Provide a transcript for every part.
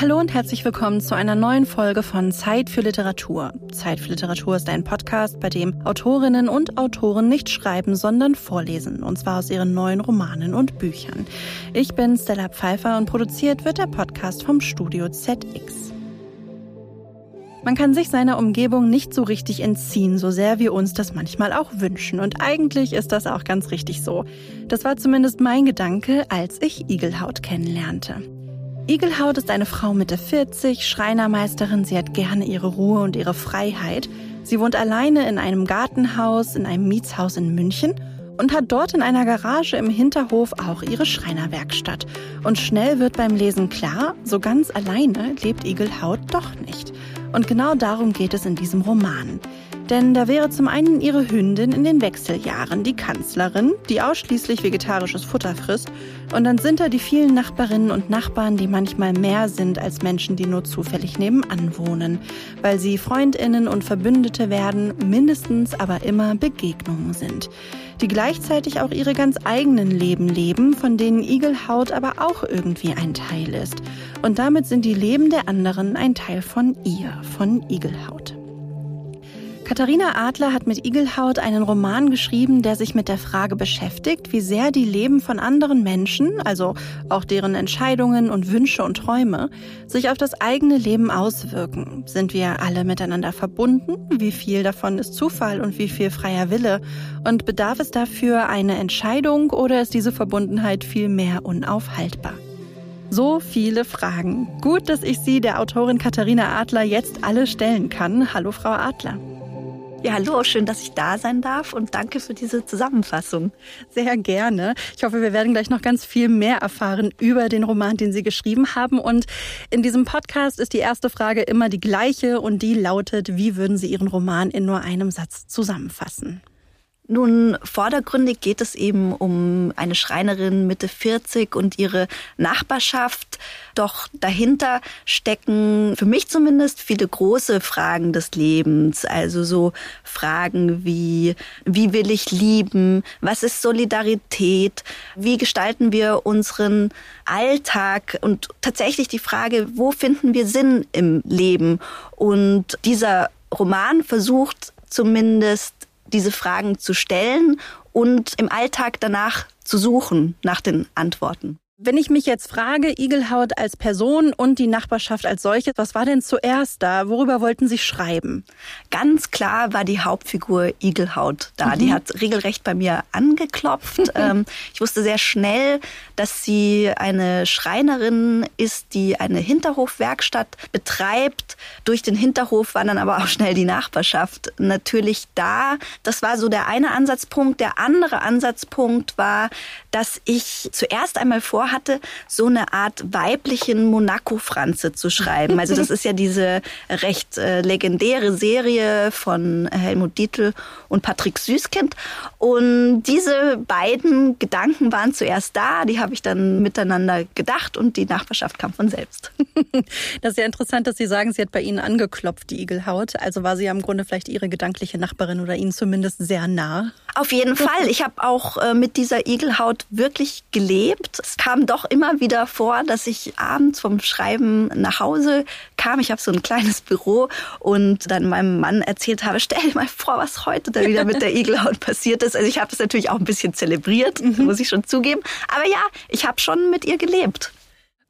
Hallo und herzlich willkommen zu einer neuen Folge von Zeit für Literatur. Zeit für Literatur ist ein Podcast, bei dem Autorinnen und Autoren nicht schreiben, sondern vorlesen, und zwar aus ihren neuen Romanen und Büchern. Ich bin Stella Pfeiffer und produziert wird der Podcast vom Studio ZX. Man kann sich seiner Umgebung nicht so richtig entziehen, so sehr wir uns das manchmal auch wünschen. Und eigentlich ist das auch ganz richtig so. Das war zumindest mein Gedanke, als ich Igelhaut kennenlernte. Igelhaut ist eine Frau Mitte 40, Schreinermeisterin. Sie hat gerne ihre Ruhe und ihre Freiheit. Sie wohnt alleine in einem Gartenhaus in einem Mietshaus in München und hat dort in einer Garage im Hinterhof auch ihre Schreinerwerkstatt. Und schnell wird beim Lesen klar, so ganz alleine lebt Igelhaut doch nicht. Und genau darum geht es in diesem Roman. Denn da wäre zum einen ihre Hündin in den Wechseljahren, die Kanzlerin, die ausschließlich vegetarisches Futter frisst. Und dann sind da die vielen Nachbarinnen und Nachbarn, die manchmal mehr sind als Menschen, die nur zufällig nebenan wohnen. Weil sie Freundinnen und Verbündete werden, mindestens aber immer Begegnungen sind. Die gleichzeitig auch ihre ganz eigenen Leben leben, von denen Igelhaut aber auch irgendwie ein Teil ist. Und damit sind die Leben der anderen ein Teil von ihr, von Igelhaut. Katharina Adler hat mit Igelhaut einen Roman geschrieben, der sich mit der Frage beschäftigt, wie sehr die Leben von anderen Menschen, also auch deren Entscheidungen und Wünsche und Träume, sich auf das eigene Leben auswirken. Sind wir alle miteinander verbunden? Wie viel davon ist Zufall und wie viel freier Wille? Und bedarf es dafür eine Entscheidung oder ist diese Verbundenheit vielmehr unaufhaltbar? So viele Fragen. Gut, dass ich Sie, der Autorin Katharina Adler, jetzt alle stellen kann. Hallo, Frau Adler. Ja, hallo, schön, dass ich da sein darf und danke für diese Zusammenfassung. Sehr gerne. Ich hoffe, wir werden gleich noch ganz viel mehr erfahren über den Roman, den Sie geschrieben haben. Und in diesem Podcast ist die erste Frage immer die gleiche und die lautet, wie würden Sie Ihren Roman in nur einem Satz zusammenfassen? Nun, vordergründig geht es eben um eine Schreinerin Mitte 40 und ihre Nachbarschaft. Doch dahinter stecken für mich zumindest viele große Fragen des Lebens. Also so Fragen wie, wie will ich lieben? Was ist Solidarität? Wie gestalten wir unseren Alltag? Und tatsächlich die Frage, wo finden wir Sinn im Leben? Und dieser Roman versucht zumindest diese Fragen zu stellen und im Alltag danach zu suchen nach den Antworten. Wenn ich mich jetzt frage, Igelhaut als Person und die Nachbarschaft als solche, was war denn zuerst da? Worüber wollten Sie schreiben? Ganz klar war die Hauptfigur Igelhaut da. Mhm. Die hat regelrecht bei mir angeklopft. Ähm, ich wusste sehr schnell, dass sie eine Schreinerin ist, die eine Hinterhofwerkstatt betreibt. Durch den Hinterhof war dann aber auch schnell die Nachbarschaft natürlich da. Das war so der eine Ansatzpunkt. Der andere Ansatzpunkt war, dass ich zuerst einmal vor vorhatte, so eine Art weiblichen Monaco-Franze zu schreiben. Also das ist ja diese recht äh, legendäre Serie von Helmut Dietl und Patrick Süßkind. Und diese beiden Gedanken waren zuerst da, die habe ich dann miteinander gedacht und die Nachbarschaft kam von selbst. Das ist ja interessant, dass Sie sagen, sie hat bei Ihnen angeklopft, die Igelhaut. Also war sie ja im Grunde vielleicht Ihre gedankliche Nachbarin oder Ihnen zumindest sehr nah. Auf jeden Fall. Ich habe auch äh, mit dieser Igelhaut wirklich gelebt. Es kam doch immer wieder vor, dass ich abends vom Schreiben nach Hause kam. Ich habe so ein kleines Büro und dann meinem Mann erzählt habe, stell dir mal vor, was heute da wieder mit der Igelhaut passiert ist. Also ich habe das natürlich auch ein bisschen zelebriert, mhm. muss ich schon zugeben. Aber ja, ich habe schon mit ihr gelebt.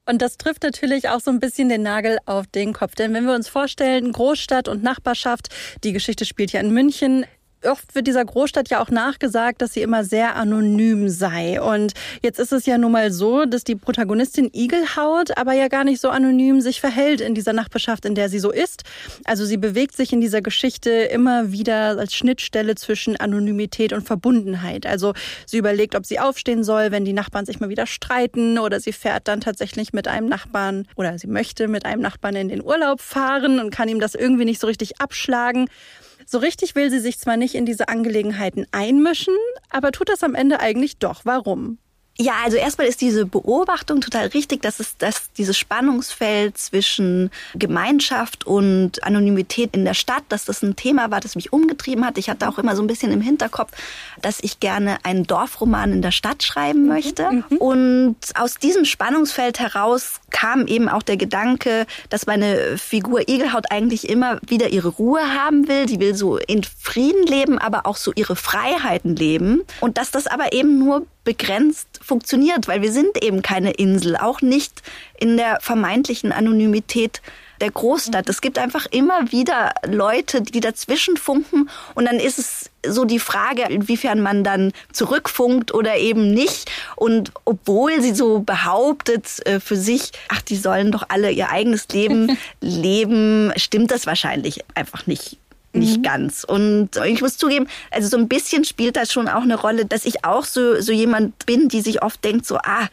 Und das trifft natürlich auch so ein bisschen den Nagel auf den Kopf. Denn wenn wir uns vorstellen, Großstadt und Nachbarschaft, die Geschichte spielt ja in München, oft wird dieser Großstadt ja auch nachgesagt, dass sie immer sehr anonym sei. Und jetzt ist es ja nun mal so, dass die Protagonistin Igelhaut aber ja gar nicht so anonym sich verhält in dieser Nachbarschaft, in der sie so ist. Also sie bewegt sich in dieser Geschichte immer wieder als Schnittstelle zwischen Anonymität und Verbundenheit. Also sie überlegt, ob sie aufstehen soll, wenn die Nachbarn sich mal wieder streiten oder sie fährt dann tatsächlich mit einem Nachbarn oder sie möchte mit einem Nachbarn in den Urlaub fahren und kann ihm das irgendwie nicht so richtig abschlagen. So richtig will sie sich zwar nicht in diese Angelegenheiten einmischen, aber tut das am Ende eigentlich doch. Warum? Ja, also erstmal ist diese Beobachtung total richtig, dass es dass dieses Spannungsfeld zwischen Gemeinschaft und Anonymität in der Stadt, dass das ein Thema war, das mich umgetrieben hat. Ich hatte auch immer so ein bisschen im Hinterkopf, dass ich gerne einen Dorfroman in der Stadt schreiben mhm, möchte. Mhm. Und aus diesem Spannungsfeld heraus kam eben auch der Gedanke, dass meine Figur Igelhaut eigentlich immer wieder ihre Ruhe haben will. Die will so in Frieden leben, aber auch so ihre Freiheiten leben. Und dass das aber eben nur begrenzt funktioniert, weil wir sind eben keine Insel, auch nicht in der vermeintlichen Anonymität der Großstadt. Es gibt einfach immer wieder Leute, die dazwischen funken und dann ist es so die Frage, inwiefern man dann zurückfunkt oder eben nicht. Und obwohl sie so behauptet äh, für sich, ach, die sollen doch alle ihr eigenes Leben leben, stimmt das wahrscheinlich einfach nicht nicht mhm. ganz. Und ich muss zugeben, also so ein bisschen spielt das schon auch eine Rolle, dass ich auch so, so jemand bin, die sich oft denkt, so, ah,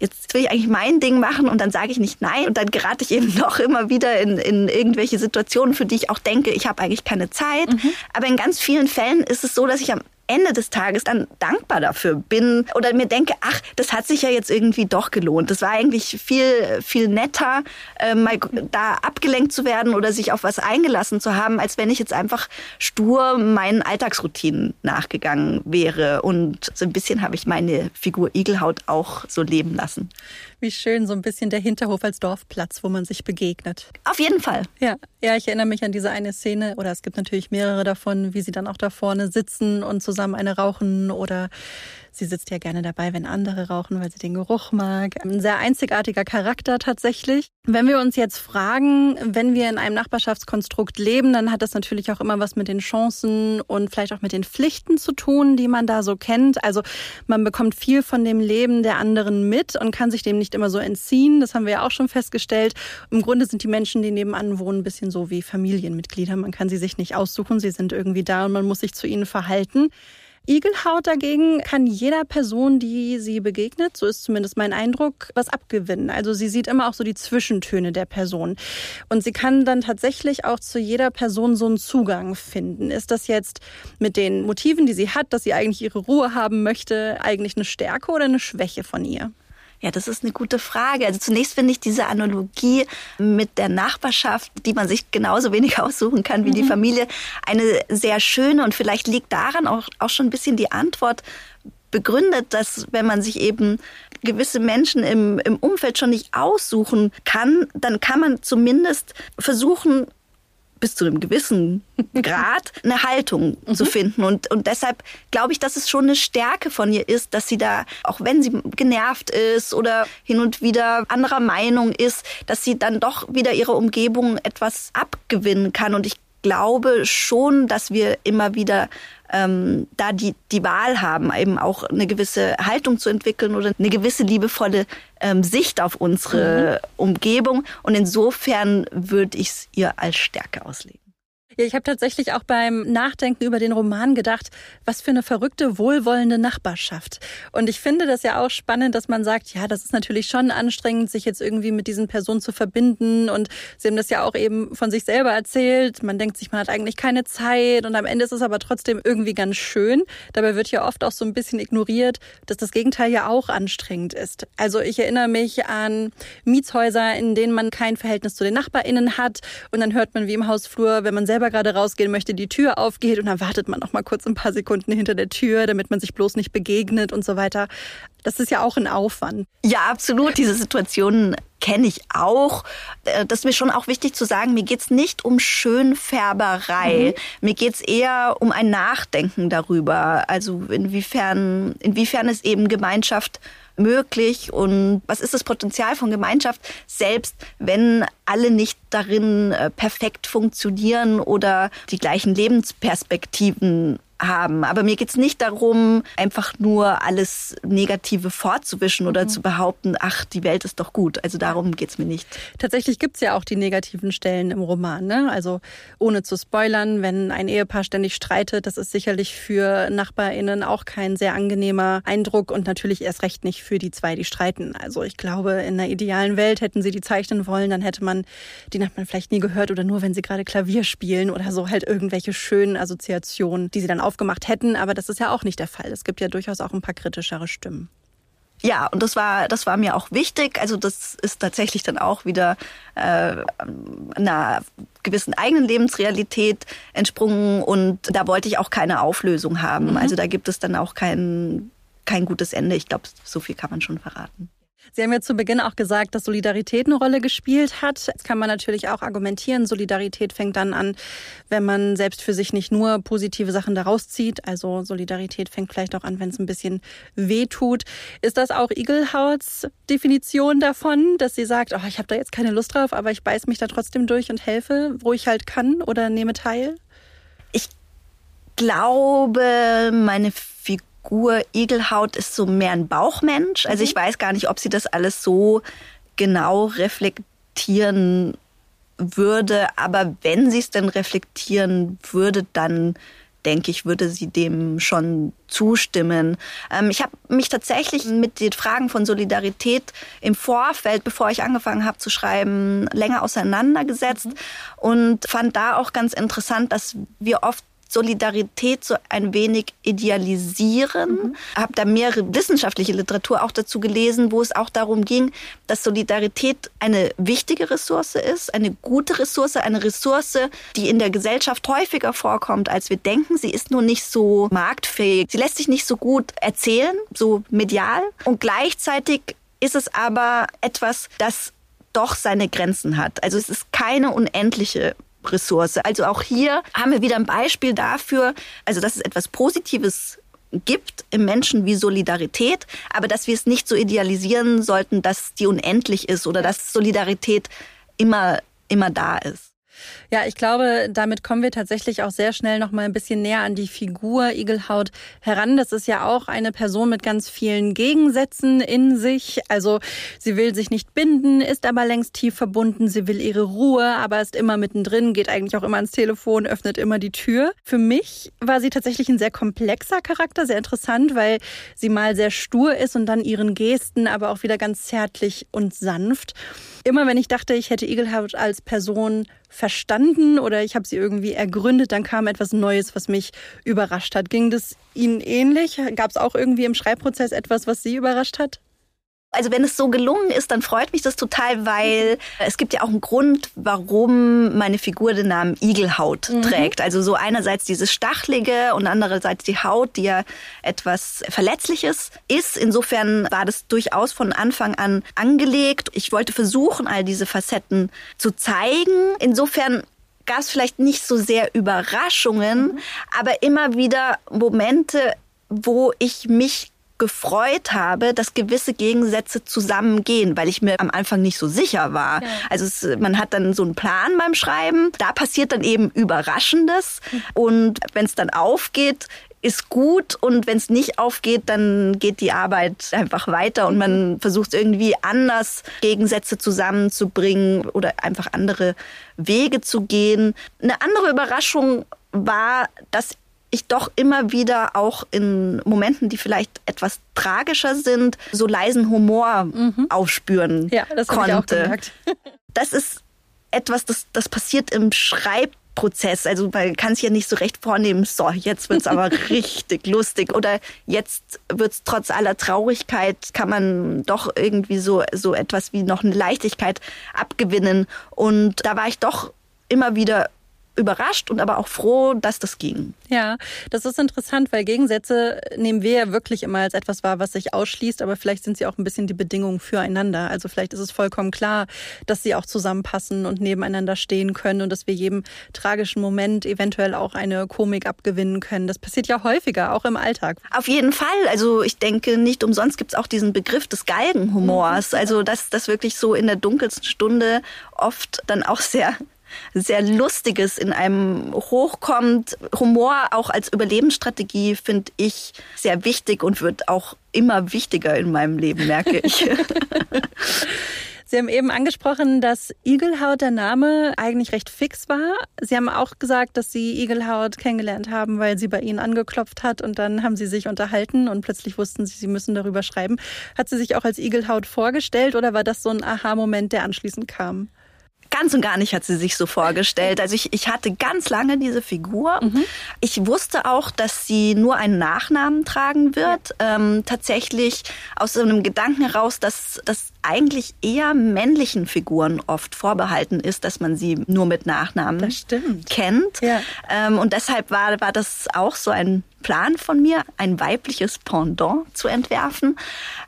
jetzt will ich eigentlich mein Ding machen und dann sage ich nicht nein und dann gerate ich eben noch immer wieder in, in irgendwelche Situationen, für die ich auch denke, ich habe eigentlich keine Zeit. Mhm. Aber in ganz vielen Fällen ist es so, dass ich am Ende des Tages dann dankbar dafür bin oder mir denke, ach, das hat sich ja jetzt irgendwie doch gelohnt. Das war eigentlich viel, viel netter, äh, mal da abgelenkt zu werden oder sich auf was eingelassen zu haben, als wenn ich jetzt einfach stur meinen Alltagsroutinen nachgegangen wäre. Und so ein bisschen habe ich meine Figur Igelhaut auch so leben lassen. Wie schön, so ein bisschen der Hinterhof als Dorfplatz, wo man sich begegnet. Auf jeden Fall. Ja, ja, ich erinnere mich an diese eine Szene, oder es gibt natürlich mehrere davon, wie sie dann auch da vorne sitzen und zusammen eine rauchen oder Sie sitzt ja gerne dabei, wenn andere rauchen, weil sie den Geruch mag. Ein sehr einzigartiger Charakter tatsächlich. Wenn wir uns jetzt fragen, wenn wir in einem Nachbarschaftskonstrukt leben, dann hat das natürlich auch immer was mit den Chancen und vielleicht auch mit den Pflichten zu tun, die man da so kennt. Also man bekommt viel von dem Leben der anderen mit und kann sich dem nicht immer so entziehen. Das haben wir ja auch schon festgestellt. Im Grunde sind die Menschen, die nebenan wohnen, ein bisschen so wie Familienmitglieder. Man kann sie sich nicht aussuchen. Sie sind irgendwie da und man muss sich zu ihnen verhalten. Igelhaut dagegen kann jeder Person, die sie begegnet, so ist zumindest mein Eindruck, was abgewinnen. Also sie sieht immer auch so die Zwischentöne der Person. Und sie kann dann tatsächlich auch zu jeder Person so einen Zugang finden. Ist das jetzt mit den Motiven, die sie hat, dass sie eigentlich ihre Ruhe haben möchte, eigentlich eine Stärke oder eine Schwäche von ihr? Ja, das ist eine gute Frage. Also zunächst finde ich diese Analogie mit der Nachbarschaft, die man sich genauso wenig aussuchen kann wie mhm. die Familie, eine sehr schöne und vielleicht liegt daran auch, auch schon ein bisschen die Antwort begründet, dass wenn man sich eben gewisse Menschen im, im Umfeld schon nicht aussuchen kann, dann kann man zumindest versuchen, bis zu einem gewissen Grad eine Haltung mhm. zu finden. Und, und deshalb glaube ich, dass es schon eine Stärke von ihr ist, dass sie da, auch wenn sie genervt ist oder hin und wieder anderer Meinung ist, dass sie dann doch wieder ihrer Umgebung etwas abgewinnen kann. Und ich glaube schon, dass wir immer wieder ähm, da die, die Wahl haben, eben auch eine gewisse Haltung zu entwickeln oder eine gewisse liebevolle ähm, Sicht auf unsere mhm. Umgebung. Und insofern würde ich es ihr als Stärke auslegen. Ja, ich habe tatsächlich auch beim Nachdenken über den Roman gedacht, was für eine verrückte, wohlwollende Nachbarschaft. Und ich finde das ja auch spannend, dass man sagt, ja, das ist natürlich schon anstrengend, sich jetzt irgendwie mit diesen Personen zu verbinden. Und Sie haben das ja auch eben von sich selber erzählt. Man denkt sich, man hat eigentlich keine Zeit. Und am Ende ist es aber trotzdem irgendwie ganz schön. Dabei wird ja oft auch so ein bisschen ignoriert, dass das Gegenteil ja auch anstrengend ist. Also ich erinnere mich an Mietshäuser, in denen man kein Verhältnis zu den NachbarInnen hat. Und dann hört man wie im Hausflur, wenn man selber gerade rausgehen möchte, die Tür aufgeht und dann wartet man noch mal kurz ein paar Sekunden hinter der Tür, damit man sich bloß nicht begegnet und so weiter. Das ist ja auch ein Aufwand. Ja, absolut. Diese Situationen kenne ich auch. Äh, das ist mir schon auch wichtig zu sagen, mir geht's nicht um Schönfärberei. Mhm. Mir geht's eher um ein Nachdenken darüber. Also inwiefern, inwiefern es eben Gemeinschaft möglich und was ist das Potenzial von Gemeinschaft, selbst wenn alle nicht darin äh, perfekt funktionieren oder die gleichen Lebensperspektiven haben. Aber mir geht's nicht darum, einfach nur alles Negative fortzuwischen oder mhm. zu behaupten, ach, die Welt ist doch gut. Also darum geht's mir nicht. Tatsächlich gibt's ja auch die negativen Stellen im Roman. Ne? Also ohne zu spoilern, wenn ein Ehepaar ständig streitet, das ist sicherlich für NachbarInnen auch kein sehr angenehmer Eindruck und natürlich erst recht nicht für die zwei, die streiten. Also ich glaube, in einer idealen Welt hätten sie die zeichnen wollen, dann hätte man die Nachbarn vielleicht nie gehört oder nur, wenn sie gerade Klavier spielen oder so halt irgendwelche schönen Assoziationen, die sie dann aufgemacht hätten, aber das ist ja auch nicht der Fall. Es gibt ja durchaus auch ein paar kritischere Stimmen. Ja, und das war, das war mir auch wichtig. Also das ist tatsächlich dann auch wieder äh, einer gewissen eigenen Lebensrealität entsprungen und da wollte ich auch keine Auflösung haben. Mhm. Also da gibt es dann auch kein, kein gutes Ende. Ich glaube, so viel kann man schon verraten. Sie haben ja zu Beginn auch gesagt, dass Solidarität eine Rolle gespielt hat. Jetzt kann man natürlich auch argumentieren, Solidarität fängt dann an, wenn man selbst für sich nicht nur positive Sachen daraus zieht. Also Solidarität fängt vielleicht auch an, wenn es ein bisschen weh tut. Ist das auch Igelhauts Definition davon, dass sie sagt, oh, ich habe da jetzt keine Lust drauf, aber ich beiß mich da trotzdem durch und helfe, wo ich halt kann oder nehme teil? Ich glaube, meine Figur Igelhaut ist so mehr ein Bauchmensch. Also ich mhm. weiß gar nicht, ob sie das alles so genau reflektieren würde. Aber wenn sie es denn reflektieren würde, dann denke ich, würde sie dem schon zustimmen. Ähm, ich habe mich tatsächlich mit den Fragen von Solidarität im Vorfeld, bevor ich angefangen habe zu schreiben, länger auseinandergesetzt mhm. und fand da auch ganz interessant, dass wir oft Solidarität so ein wenig idealisieren. Mhm. Habe da mehrere wissenschaftliche Literatur auch dazu gelesen, wo es auch darum ging, dass Solidarität eine wichtige Ressource ist, eine gute Ressource, eine Ressource, die in der Gesellschaft häufiger vorkommt, als wir denken. Sie ist nur nicht so marktfähig. Sie lässt sich nicht so gut erzählen, so medial. Und gleichzeitig ist es aber etwas, das doch seine Grenzen hat. Also es ist keine unendliche Ressource. Also auch hier haben wir wieder ein Beispiel dafür, also dass es etwas Positives gibt im Menschen wie Solidarität, aber dass wir es nicht so idealisieren sollten, dass die unendlich ist oder dass Solidarität immer, immer da ist. Ja, ich glaube, damit kommen wir tatsächlich auch sehr schnell noch mal ein bisschen näher an die Figur Igelhaut heran. Das ist ja auch eine Person mit ganz vielen Gegensätzen in sich. Also sie will sich nicht binden, ist aber längst tief verbunden. Sie will ihre Ruhe, aber ist immer mittendrin, geht eigentlich auch immer ans Telefon, öffnet immer die Tür. Für mich war sie tatsächlich ein sehr komplexer Charakter, sehr interessant, weil sie mal sehr stur ist und dann ihren Gesten aber auch wieder ganz zärtlich und sanft. Immer wenn ich dachte, ich hätte Igelhaut als Person verstanden oder ich habe sie irgendwie ergründet, dann kam etwas Neues, was mich überrascht hat. Ging das Ihnen ähnlich? Gab es auch irgendwie im Schreibprozess etwas, was Sie überrascht hat? Also wenn es so gelungen ist, dann freut mich das total, weil es gibt ja auch einen Grund, warum meine Figur den Namen Igelhaut mhm. trägt. Also so einerseits dieses Stachlige und andererseits die Haut, die ja etwas Verletzliches ist. Insofern war das durchaus von Anfang an angelegt. Ich wollte versuchen, all diese Facetten zu zeigen. Insofern gab es vielleicht nicht so sehr Überraschungen, mhm. aber immer wieder Momente, wo ich mich gefreut habe, dass gewisse Gegensätze zusammengehen, weil ich mir am Anfang nicht so sicher war. Ja. Also es, man hat dann so einen Plan beim Schreiben, da passiert dann eben Überraschendes und wenn es dann aufgeht, ist gut und wenn es nicht aufgeht, dann geht die Arbeit einfach weiter und man mhm. versucht irgendwie anders Gegensätze zusammenzubringen oder einfach andere Wege zu gehen. Eine andere Überraschung war, dass ich doch immer wieder auch in Momenten, die vielleicht etwas tragischer sind, so leisen Humor mhm. aufspüren ja, das konnte. Ich auch gemerkt. das ist etwas, das, das passiert im Schreibprozess. Also man kann es ja nicht so recht vornehmen, so, jetzt wird's aber richtig lustig oder jetzt wird's trotz aller Traurigkeit, kann man doch irgendwie so, so etwas wie noch eine Leichtigkeit abgewinnen. Und da war ich doch immer wieder überrascht und aber auch froh, dass das ging. Ja, das ist interessant, weil Gegensätze nehmen wir ja wirklich immer als etwas wahr, was sich ausschließt, aber vielleicht sind sie auch ein bisschen die Bedingungen füreinander. Also vielleicht ist es vollkommen klar, dass sie auch zusammenpassen und nebeneinander stehen können und dass wir jedem tragischen Moment eventuell auch eine Komik abgewinnen können. Das passiert ja häufiger, auch im Alltag. Auf jeden Fall. Also ich denke, nicht umsonst gibt es auch diesen Begriff des Galgenhumors. Mhm. Also dass das wirklich so in der dunkelsten Stunde oft dann auch sehr sehr Lustiges in einem hochkommt. Humor auch als Überlebensstrategie finde ich sehr wichtig und wird auch immer wichtiger in meinem Leben, merke ich. Sie haben eben angesprochen, dass Igelhaut der Name eigentlich recht fix war. Sie haben auch gesagt, dass Sie Igelhaut kennengelernt haben, weil sie bei Ihnen angeklopft hat und dann haben Sie sich unterhalten und plötzlich wussten Sie, Sie müssen darüber schreiben. Hat sie sich auch als Igelhaut vorgestellt oder war das so ein Aha-Moment, der anschließend kam? Ganz und gar nicht hat sie sich so vorgestellt. Also ich, ich hatte ganz lange diese Figur. Mhm. Ich wusste auch, dass sie nur einen Nachnamen tragen wird. Ähm, tatsächlich aus so einem Gedanken heraus, dass das eigentlich eher männlichen Figuren oft vorbehalten ist, dass man sie nur mit Nachnamen kennt. Ja. Ähm, und deshalb war, war das auch so ein Plan von mir, ein weibliches Pendant zu entwerfen.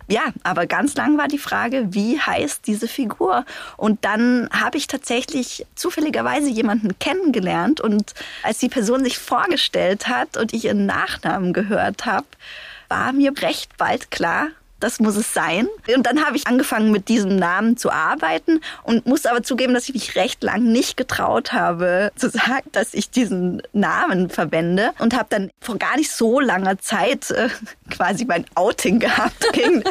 Ja, aber ganz lang war die Frage, wie heißt diese Figur? Und dann habe ich tatsächlich zufälligerweise jemanden kennengelernt und als die Person sich vorgestellt hat und ich ihren Nachnamen gehört habe, war mir recht bald klar, das muss es sein. Und dann habe ich angefangen mit diesem Namen zu arbeiten und muss aber zugeben, dass ich mich recht lang nicht getraut habe zu sagen, dass ich diesen Namen verwende und habe dann vor gar nicht so langer Zeit äh, quasi mein Outing gehabt. Gegen,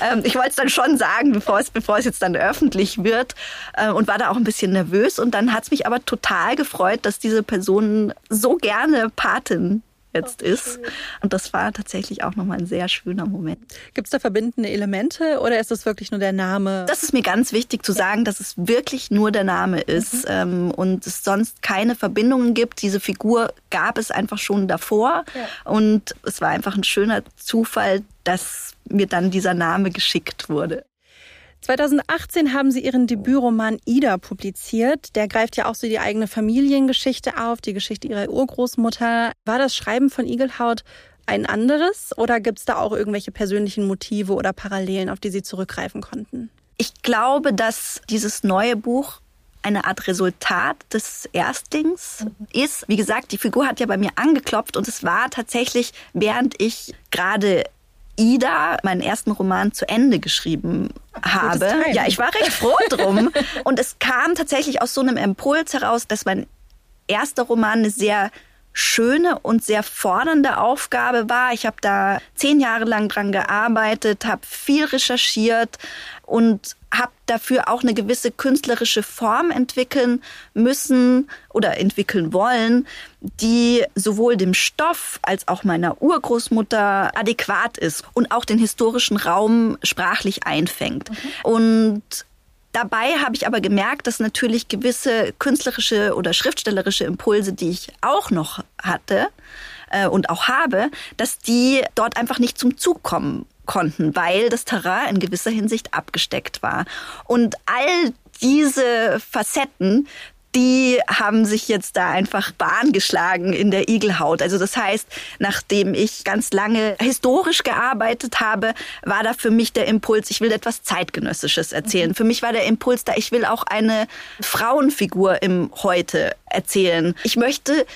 ähm, ich wollte es dann schon sagen, bevor es, bevor es jetzt dann öffentlich wird äh, und war da auch ein bisschen nervös und dann hat es mich aber total gefreut, dass diese Person so gerne Patin jetzt ist. Und das war tatsächlich auch nochmal ein sehr schöner Moment. Gibt es da verbindende Elemente oder ist es wirklich nur der Name? Das ist mir ganz wichtig zu sagen, dass es wirklich nur der Name ist mhm. ähm, und es sonst keine Verbindungen gibt. Diese Figur gab es einfach schon davor ja. und es war einfach ein schöner Zufall, dass mir dann dieser Name geschickt wurde. 2018 haben Sie Ihren Debütroman Ida publiziert. Der greift ja auch so die eigene Familiengeschichte auf, die Geschichte Ihrer Urgroßmutter. War das Schreiben von Igelhaut ein anderes oder gibt es da auch irgendwelche persönlichen Motive oder Parallelen, auf die Sie zurückgreifen konnten? Ich glaube, dass dieses neue Buch eine Art Resultat des Erstlings mhm. ist. Wie gesagt, die Figur hat ja bei mir angeklopft und es war tatsächlich, während ich gerade Ida, meinen ersten Roman, zu Ende geschrieben habe. Ja, ich war recht froh drum. Und es kam tatsächlich aus so einem Impuls heraus, dass mein erster Roman eine sehr schöne und sehr fordernde Aufgabe war. Ich habe da zehn Jahre lang dran gearbeitet, habe viel recherchiert und habe dafür auch eine gewisse künstlerische Form entwickeln müssen oder entwickeln wollen, die sowohl dem Stoff als auch meiner Urgroßmutter adäquat ist und auch den historischen Raum sprachlich einfängt. Mhm. Und Dabei habe ich aber gemerkt, dass natürlich gewisse künstlerische oder schriftstellerische Impulse, die ich auch noch hatte äh, und auch habe, dass die dort einfach nicht zum Zug kommen konnten, weil das Terrain in gewisser Hinsicht abgesteckt war. Und all diese Facetten die haben sich jetzt da einfach Bahn geschlagen in der Igelhaut. Also das heißt, nachdem ich ganz lange historisch gearbeitet habe, war da für mich der Impuls, ich will etwas zeitgenössisches erzählen. Mhm. Für mich war der Impuls da, ich will auch eine Frauenfigur im Heute erzählen. Ich möchte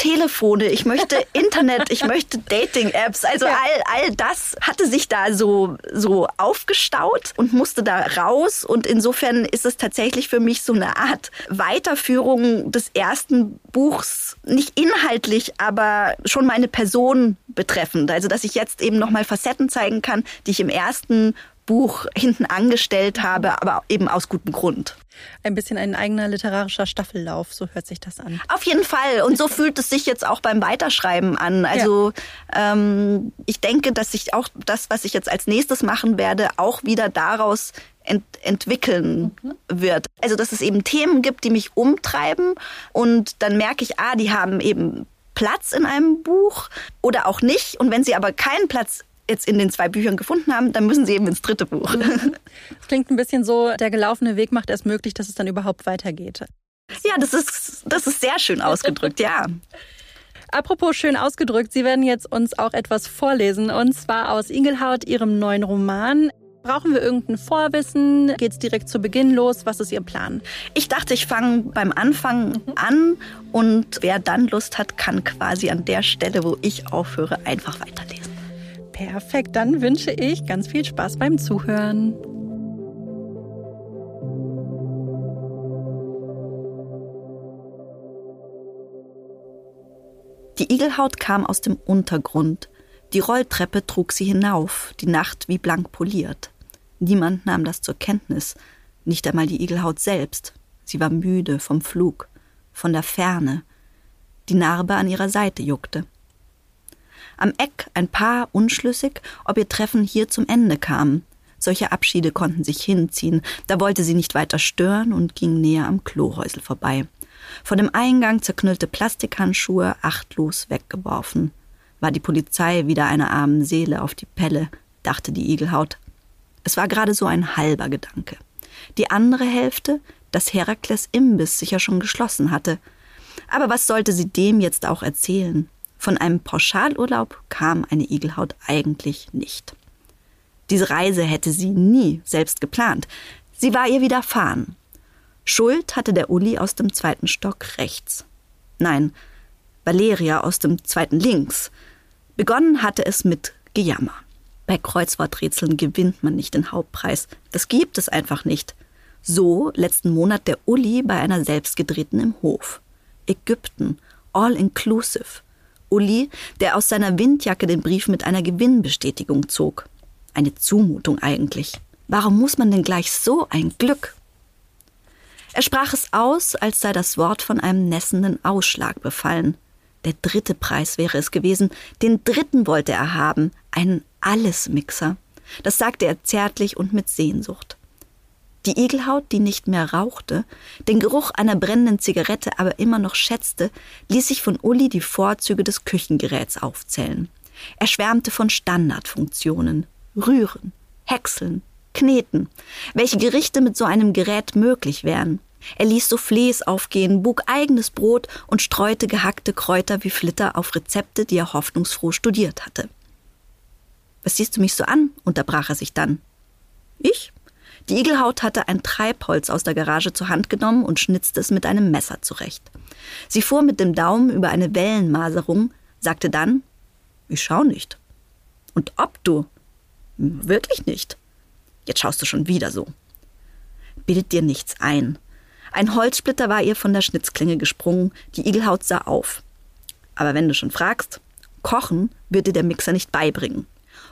Telefone, ich möchte Internet, ich möchte Dating-Apps. Also ja. all, all das hatte sich da so, so aufgestaut und musste da raus. Und insofern ist es tatsächlich für mich so eine Art Weiterführung des ersten Buchs. Nicht inhaltlich, aber schon meine Person betreffend. Also, dass ich jetzt eben nochmal Facetten zeigen kann, die ich im ersten Buch hinten angestellt habe, aber eben aus gutem Grund. Ein bisschen ein eigener literarischer Staffellauf, so hört sich das an. Auf jeden Fall. Und so fühlt es sich jetzt auch beim Weiterschreiben an. Also ja. ähm, ich denke, dass ich auch das, was ich jetzt als nächstes machen werde, auch wieder daraus ent entwickeln mhm. wird. Also dass es eben Themen gibt, die mich umtreiben und dann merke ich, ah, die haben eben Platz in einem Buch oder auch nicht. Und wenn sie aber keinen Platz jetzt in den zwei Büchern gefunden haben, dann müssen sie eben ins dritte Buch. Das klingt ein bisschen so, der gelaufene Weg macht erst möglich, dass es dann überhaupt weitergeht. Ja, das ist, das ist sehr schön ausgedrückt, ja. Apropos schön ausgedrückt, Sie werden jetzt uns auch etwas vorlesen, und zwar aus Ingelhaut, Ihrem neuen Roman. Brauchen wir irgendein Vorwissen? Geht es direkt zu Beginn los? Was ist Ihr Plan? Ich dachte, ich fange beim Anfang mhm. an und wer dann Lust hat, kann quasi an der Stelle, wo ich aufhöre, einfach weiterlesen. Perfekt, dann wünsche ich ganz viel Spaß beim Zuhören. Die Igelhaut kam aus dem Untergrund. Die Rolltreppe trug sie hinauf, die Nacht wie blank poliert. Niemand nahm das zur Kenntnis, nicht einmal die Igelhaut selbst. Sie war müde vom Flug, von der Ferne. Die Narbe an ihrer Seite juckte. Am Eck ein Paar unschlüssig, ob ihr Treffen hier zum Ende kam. Solche Abschiede konnten sich hinziehen. Da wollte sie nicht weiter stören und ging näher am Klohäusel vorbei. Vor dem Eingang zerknüllte Plastikhandschuhe achtlos weggeworfen. War die Polizei wieder einer armen Seele auf die Pelle, dachte die Igelhaut. Es war gerade so ein halber Gedanke. Die andere Hälfte, dass Herakles Imbiss sich ja schon geschlossen hatte. Aber was sollte sie dem jetzt auch erzählen? Von einem Pauschalurlaub kam eine Igelhaut eigentlich nicht. Diese Reise hätte sie nie selbst geplant. Sie war ihr widerfahren. Schuld hatte der Uli aus dem zweiten Stock rechts. Nein, Valeria aus dem zweiten links. Begonnen hatte es mit Gejammer. Bei Kreuzworträtseln gewinnt man nicht den Hauptpreis. Das gibt es einfach nicht. So letzten Monat der Uli bei einer selbstgedrehten im Hof. Ägypten, all inclusive. Uli, der aus seiner Windjacke den Brief mit einer Gewinnbestätigung zog. Eine Zumutung eigentlich. Warum muss man denn gleich so ein Glück? Er sprach es aus, als sei das Wort von einem nässenden Ausschlag befallen. Der dritte Preis wäre es gewesen, den dritten wollte er haben, einen Allesmixer. Das sagte er zärtlich und mit Sehnsucht. Die Igelhaut, die nicht mehr rauchte, den Geruch einer brennenden Zigarette aber immer noch schätzte, ließ sich von Uli die Vorzüge des Küchengeräts aufzählen. Er schwärmte von Standardfunktionen, Rühren, Häckseln, Kneten, welche Gerichte mit so einem Gerät möglich wären. Er ließ Soufflés aufgehen, bug eigenes Brot und streute gehackte Kräuter wie Flitter auf Rezepte, die er hoffnungsfroh studiert hatte. Was siehst du mich so an? unterbrach er sich dann. Ich? Die Igelhaut hatte ein Treibholz aus der Garage zur Hand genommen und schnitzte es mit einem Messer zurecht. Sie fuhr mit dem Daumen über eine Wellenmaserung, sagte dann, ich schau nicht. Und ob du? Wirklich nicht. Jetzt schaust du schon wieder so. Bild dir nichts ein. Ein Holzsplitter war ihr von der Schnitzklinge gesprungen, die Igelhaut sah auf. Aber wenn du schon fragst, kochen wird dir der Mixer nicht beibringen.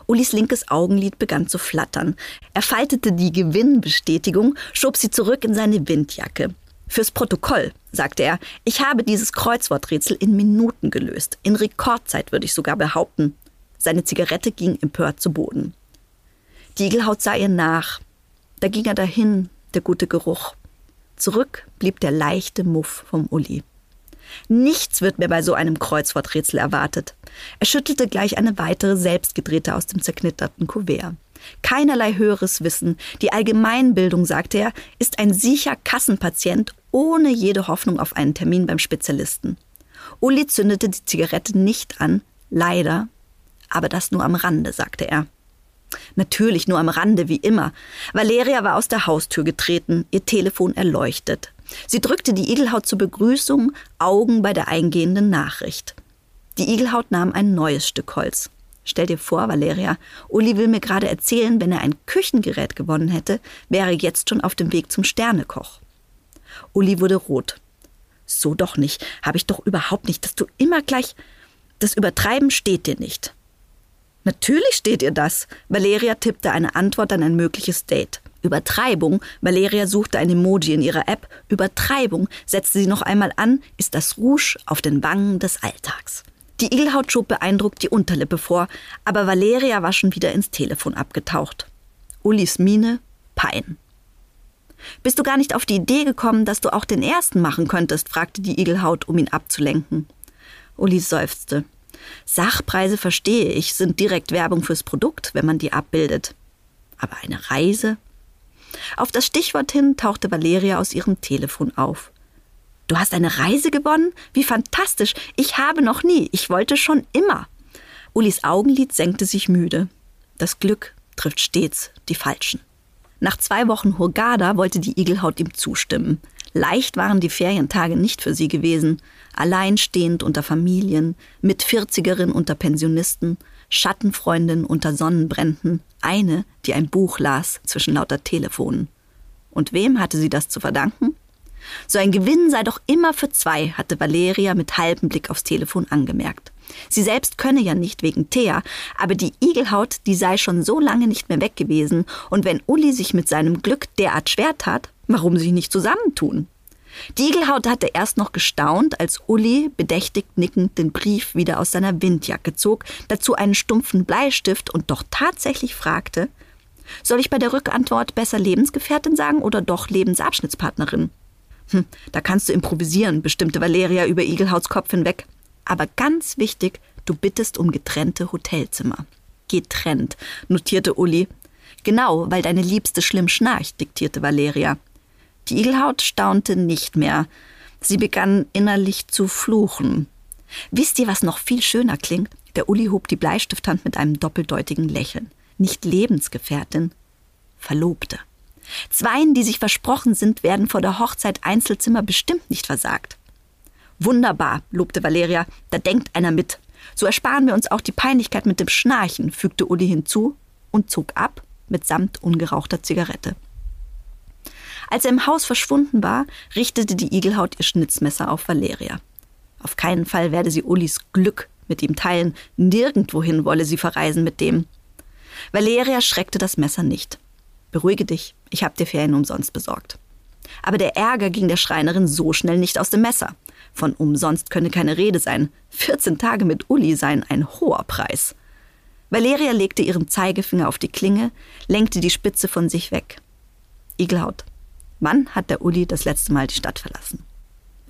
Ulis linkes Augenlid begann zu flattern. Er faltete die Gewinnbestätigung, schob sie zurück in seine Windjacke. Fürs Protokoll, sagte er, ich habe dieses Kreuzworträtsel in Minuten gelöst. In Rekordzeit würde ich sogar behaupten. Seine Zigarette ging empört zu Boden. Die Igelhaut sah ihr nach. Da ging er dahin, der gute Geruch. Zurück blieb der leichte Muff vom Uli. Nichts wird mir bei so einem Kreuzworträtsel erwartet. Er schüttelte gleich eine weitere selbstgedrehte aus dem zerknitterten Kuvert. Keinerlei höheres Wissen. Die Allgemeinbildung, sagte er, ist ein sicher Kassenpatient ohne jede Hoffnung auf einen Termin beim Spezialisten. Uli zündete die Zigarette nicht an, leider, aber das nur am Rande, sagte er. Natürlich nur am Rande, wie immer. Valeria war aus der Haustür getreten, ihr Telefon erleuchtet. Sie drückte die Igelhaut zur Begrüßung, Augen bei der eingehenden Nachricht. Die Igelhaut nahm ein neues Stück Holz. Stell dir vor, Valeria, Uli will mir gerade erzählen, wenn er ein Küchengerät gewonnen hätte, wäre jetzt schon auf dem Weg zum Sternekoch. Uli wurde rot. So doch nicht, habe ich doch überhaupt nicht, dass du immer gleich. Das Übertreiben steht dir nicht. Natürlich steht ihr das. Valeria tippte eine Antwort an ein mögliches Date. Übertreibung, Valeria suchte ein Emoji in ihrer App. Übertreibung, setzte sie noch einmal an, ist das Rouge auf den Wangen des Alltags. Die Igelhaut schob beeindruckt die Unterlippe vor, aber Valeria war schon wieder ins Telefon abgetaucht. Ulis Miene, Pein. Bist du gar nicht auf die Idee gekommen, dass du auch den ersten machen könntest? fragte die Igelhaut, um ihn abzulenken. Uli seufzte. Sachpreise verstehe ich, sind direkt Werbung fürs Produkt, wenn man die abbildet. Aber eine Reise? Auf das Stichwort hin tauchte Valeria aus ihrem Telefon auf. Du hast eine Reise gewonnen? Wie fantastisch. Ich habe noch nie. Ich wollte schon immer. Ulis Augenlid senkte sich müde. Das Glück trifft stets die Falschen. Nach zwei Wochen Hurgada wollte die Igelhaut ihm zustimmen. Leicht waren die Ferientage nicht für sie gewesen. Alleinstehend unter Familien, mit Vierzigerin unter Pensionisten, Schattenfreundin unter Sonnenbränden, eine, die ein Buch las zwischen lauter Telefonen. Und wem hatte sie das zu verdanken? So ein Gewinn sei doch immer für zwei, hatte Valeria mit halbem Blick aufs Telefon angemerkt. Sie selbst könne ja nicht wegen Thea, aber die Igelhaut, die sei schon so lange nicht mehr weg gewesen, und wenn Uli sich mit seinem Glück derart schwer tat, warum sich nicht zusammentun? Die Igelhaut hatte erst noch gestaunt, als Uli bedächtig nickend den Brief wieder aus seiner Windjacke zog, dazu einen stumpfen Bleistift und doch tatsächlich fragte, Soll ich bei der Rückantwort besser Lebensgefährtin sagen oder doch Lebensabschnittspartnerin? Hm, da kannst du improvisieren, bestimmte Valeria über Igelhauts Kopf hinweg. Aber ganz wichtig, du bittest um getrennte Hotelzimmer. Getrennt, notierte Uli. Genau, weil deine Liebste schlimm schnarcht, diktierte Valeria. Die Igelhaut staunte nicht mehr. Sie begann innerlich zu fluchen. Wisst ihr, was noch viel schöner klingt? Der Uli hob die Bleistifthand mit einem doppeldeutigen Lächeln. Nicht Lebensgefährtin, Verlobte. Zweien, die sich versprochen sind, werden vor der Hochzeit Einzelzimmer bestimmt nicht versagt. Wunderbar, lobte Valeria, da denkt einer mit. So ersparen wir uns auch die Peinlichkeit mit dem Schnarchen, fügte Uli hinzu und zog ab mitsamt ungerauchter Zigarette. Als er im Haus verschwunden war, richtete die Igelhaut ihr Schnitzmesser auf Valeria. Auf keinen Fall werde sie Ulis Glück mit ihm teilen, nirgendwohin wolle sie verreisen mit dem. Valeria schreckte das Messer nicht. Beruhige dich, ich hab dir Ferien umsonst besorgt. Aber der Ärger ging der Schreinerin so schnell nicht aus dem Messer. Von umsonst könne keine Rede sein. 14 Tage mit Uli seien ein hoher Preis. Valeria legte ihren Zeigefinger auf die Klinge, lenkte die Spitze von sich weg. Igelhaut. Wann hat der Uli das letzte Mal die Stadt verlassen?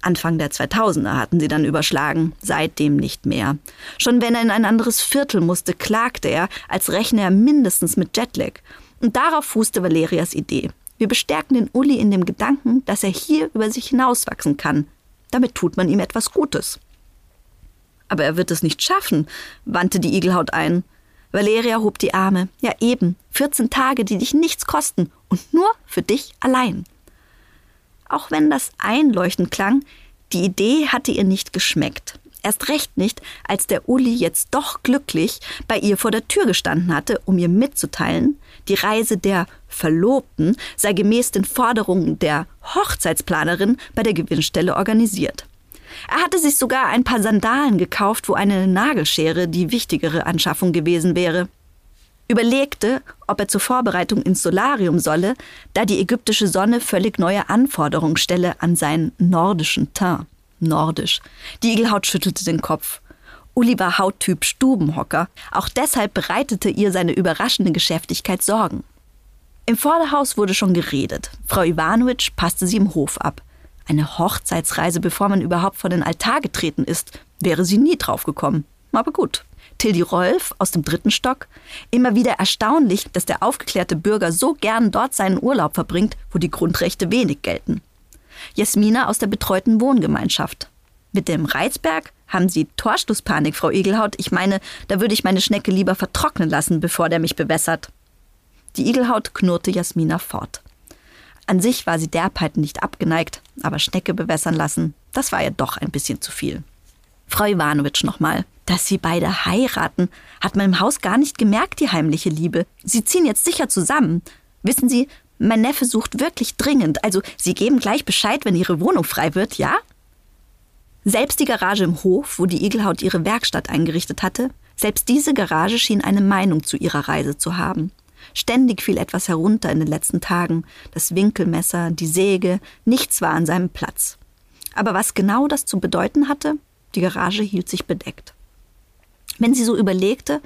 Anfang der 2000er hatten sie dann überschlagen, seitdem nicht mehr. Schon wenn er in ein anderes Viertel musste, klagte er, als rechne er mindestens mit Jetlag. Und darauf fußte Valerias Idee. Wir bestärken den Uli in dem Gedanken, dass er hier über sich hinauswachsen kann. Damit tut man ihm etwas Gutes. Aber er wird es nicht schaffen, wandte die Igelhaut ein. Valeria hob die Arme. Ja eben, 14 Tage, die dich nichts kosten und nur für dich allein. Auch wenn das einleuchtend klang, die Idee hatte ihr nicht geschmeckt. Erst recht nicht, als der Uli jetzt doch glücklich bei ihr vor der Tür gestanden hatte, um ihr mitzuteilen, die Reise der Verlobten sei gemäß den Forderungen der Hochzeitsplanerin bei der Gewinnstelle organisiert. Er hatte sich sogar ein paar Sandalen gekauft, wo eine Nagelschere die wichtigere Anschaffung gewesen wäre überlegte, ob er zur Vorbereitung ins Solarium solle, da die ägyptische Sonne völlig neue Anforderungen stelle an seinen nordischen Teint. Nordisch. Die Igelhaut schüttelte den Kopf. Uli war Hauttyp Stubenhocker. Auch deshalb bereitete ihr seine überraschende Geschäftigkeit Sorgen. Im Vorderhaus wurde schon geredet. Frau Iwanowitsch passte sie im Hof ab. Eine Hochzeitsreise, bevor man überhaupt vor den Altar getreten ist, wäre sie nie draufgekommen. Aber gut. Tildi Rolf aus dem dritten Stock. Immer wieder erstaunlich, dass der aufgeklärte Bürger so gern dort seinen Urlaub verbringt, wo die Grundrechte wenig gelten. Jasmina aus der betreuten Wohngemeinschaft. Mit dem Reizberg haben Sie Torschlusspanik, Frau Igelhaut. Ich meine, da würde ich meine Schnecke lieber vertrocknen lassen, bevor der mich bewässert. Die Igelhaut knurrte Jasmina fort. An sich war sie Derbheiten nicht abgeneigt, aber Schnecke bewässern lassen, das war ihr doch ein bisschen zu viel. Frau Iwanowitsch nochmal. Dass sie beide heiraten, hat man im Haus gar nicht gemerkt, die heimliche Liebe. Sie ziehen jetzt sicher zusammen. Wissen Sie, mein Neffe sucht wirklich dringend. Also, Sie geben gleich Bescheid, wenn Ihre Wohnung frei wird, ja? Selbst die Garage im Hof, wo die Igelhaut ihre Werkstatt eingerichtet hatte, selbst diese Garage schien eine Meinung zu ihrer Reise zu haben. Ständig fiel etwas herunter in den letzten Tagen. Das Winkelmesser, die Säge, nichts war an seinem Platz. Aber was genau das zu bedeuten hatte, die Garage hielt sich bedeckt. Wenn sie so überlegte,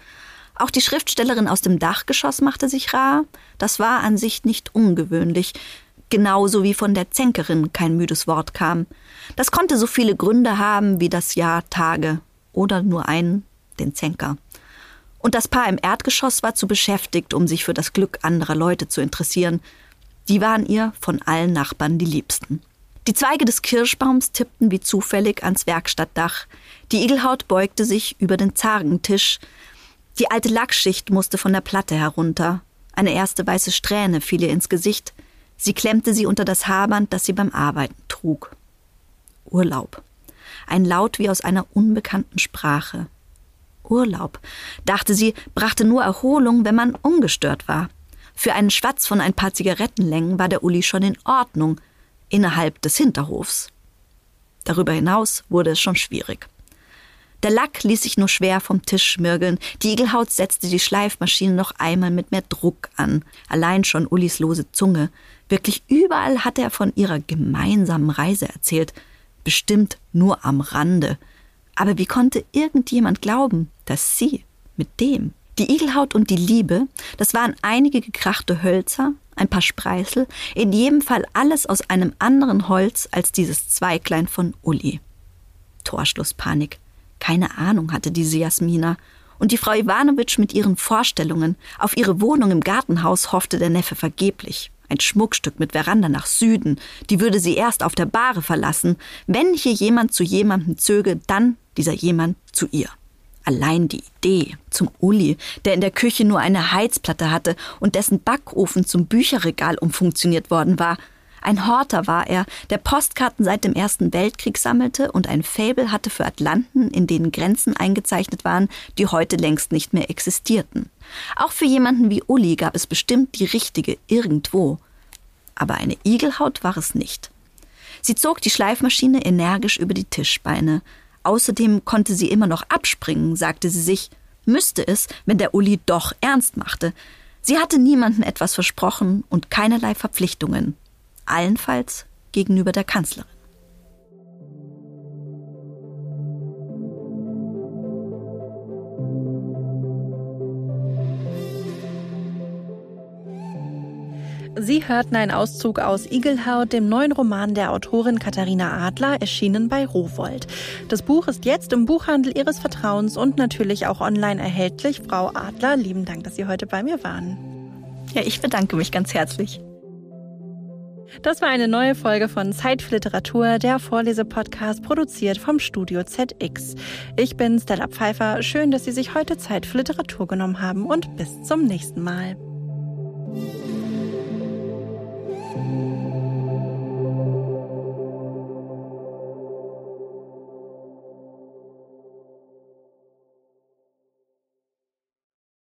auch die Schriftstellerin aus dem Dachgeschoss machte sich rar, das war an sich nicht ungewöhnlich, genauso wie von der Zänkerin kein müdes Wort kam. Das konnte so viele Gründe haben wie das Jahr Tage oder nur einen, den Zänker. Und das Paar im Erdgeschoss war zu beschäftigt, um sich für das Glück anderer Leute zu interessieren. Die waren ihr von allen Nachbarn die Liebsten. Die Zweige des Kirschbaums tippten wie zufällig ans Werkstattdach. Die Igelhaut beugte sich über den Zargentisch. Die alte Lackschicht musste von der Platte herunter. Eine erste weiße Strähne fiel ihr ins Gesicht. Sie klemmte sie unter das Haarband, das sie beim Arbeiten trug. Urlaub. Ein Laut wie aus einer unbekannten Sprache. Urlaub, dachte sie, brachte nur Erholung, wenn man ungestört war. Für einen Schwatz von ein paar Zigarettenlängen war der Uli schon in Ordnung, innerhalb des Hinterhofs. Darüber hinaus wurde es schon schwierig. Der Lack ließ sich nur schwer vom Tisch schmirgeln. Die Igelhaut setzte die Schleifmaschine noch einmal mit mehr Druck an. Allein schon Ulis lose Zunge. Wirklich überall hatte er von ihrer gemeinsamen Reise erzählt. Bestimmt nur am Rande. Aber wie konnte irgendjemand glauben, dass sie mit dem Die Igelhaut und die Liebe, das waren einige gekrachte Hölzer, ein paar Spreißel, in jedem Fall alles aus einem anderen Holz als dieses Zweiglein von Uli. Torschlusspanik. Keine Ahnung hatte diese Jasmina. Und die Frau Iwanowitsch mit ihren Vorstellungen. Auf ihre Wohnung im Gartenhaus hoffte der Neffe vergeblich. Ein Schmuckstück mit Veranda nach Süden. Die würde sie erst auf der Bahre verlassen. Wenn hier jemand zu jemandem zöge, dann dieser jemand zu ihr. Allein die Idee zum Uli, der in der Küche nur eine Heizplatte hatte und dessen Backofen zum Bücherregal umfunktioniert worden war. Ein Horter war er, der Postkarten seit dem Ersten Weltkrieg sammelte und ein Fabel hatte für Atlanten, in denen Grenzen eingezeichnet waren, die heute längst nicht mehr existierten. Auch für jemanden wie Uli gab es bestimmt die richtige irgendwo. Aber eine Igelhaut war es nicht. Sie zog die Schleifmaschine energisch über die Tischbeine. Außerdem konnte sie immer noch abspringen, sagte sie sich, müsste es, wenn der Uli doch ernst machte. Sie hatte niemandem etwas versprochen und keinerlei Verpflichtungen, allenfalls gegenüber der Kanzlerin. Sie hörten einen Auszug aus Igelhaut, dem neuen Roman der Autorin Katharina Adler, erschienen bei Rowold. Das Buch ist jetzt im Buchhandel Ihres Vertrauens und natürlich auch online erhältlich. Frau Adler, lieben Dank, dass Sie heute bei mir waren. Ja, ich bedanke mich ganz herzlich. Das war eine neue Folge von Zeit für Literatur, der Vorlesepodcast, produziert vom Studio ZX. Ich bin Stella Pfeiffer. Schön, dass Sie sich heute Zeit für Literatur genommen haben und bis zum nächsten Mal.